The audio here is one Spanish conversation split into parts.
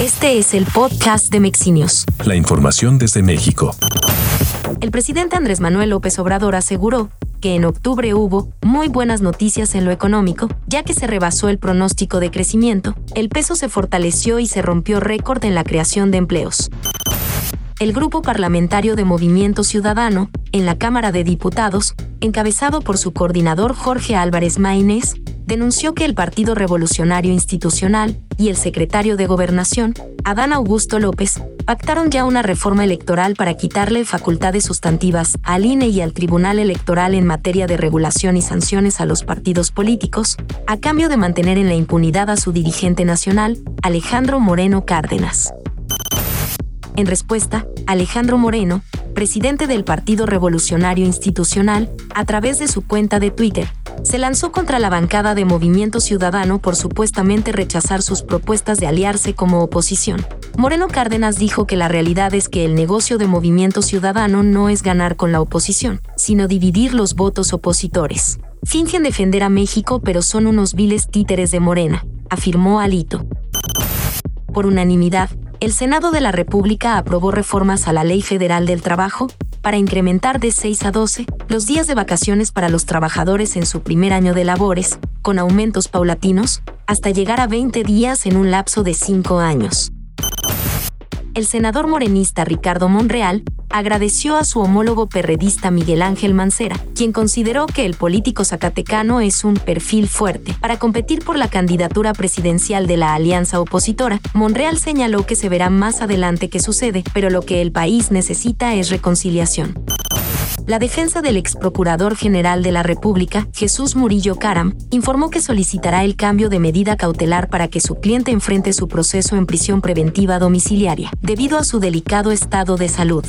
Este es el podcast de Mexinios. La información desde México. El presidente Andrés Manuel López Obrador aseguró que en octubre hubo muy buenas noticias en lo económico, ya que se rebasó el pronóstico de crecimiento, el peso se fortaleció y se rompió récord en la creación de empleos. El grupo parlamentario de Movimiento Ciudadano, en la Cámara de Diputados, encabezado por su coordinador Jorge Álvarez Maínez, denunció que el Partido Revolucionario Institucional y el secretario de Gobernación, Adán Augusto López, pactaron ya una reforma electoral para quitarle facultades sustantivas al INE y al Tribunal Electoral en materia de regulación y sanciones a los partidos políticos, a cambio de mantener en la impunidad a su dirigente nacional, Alejandro Moreno Cárdenas. En respuesta, Alejandro Moreno, presidente del Partido Revolucionario Institucional, a través de su cuenta de Twitter, se lanzó contra la bancada de Movimiento Ciudadano por supuestamente rechazar sus propuestas de aliarse como oposición. Moreno Cárdenas dijo que la realidad es que el negocio de Movimiento Ciudadano no es ganar con la oposición, sino dividir los votos opositores. Fingen defender a México pero son unos viles títeres de Morena, afirmó Alito. Por unanimidad, el Senado de la República aprobó reformas a la Ley Federal del Trabajo para incrementar de 6 a 12 los días de vacaciones para los trabajadores en su primer año de labores, con aumentos paulatinos, hasta llegar a 20 días en un lapso de 5 años. El senador morenista Ricardo Monreal agradeció a su homólogo perredista Miguel Ángel Mancera, quien consideró que el político zacatecano es un perfil fuerte para competir por la candidatura presidencial de la alianza opositora. Monreal señaló que se verá más adelante qué sucede, pero lo que el país necesita es reconciliación. La defensa del ex procurador general de la República, Jesús Murillo Caram, informó que solicitará el cambio de medida cautelar para que su cliente enfrente su proceso en prisión preventiva domiciliaria, debido a su delicado estado de salud.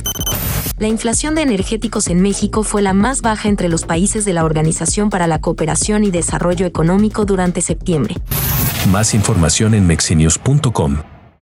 La inflación de energéticos en México fue la más baja entre los países de la Organización para la Cooperación y Desarrollo Económico durante septiembre. Más información en mexinios.com.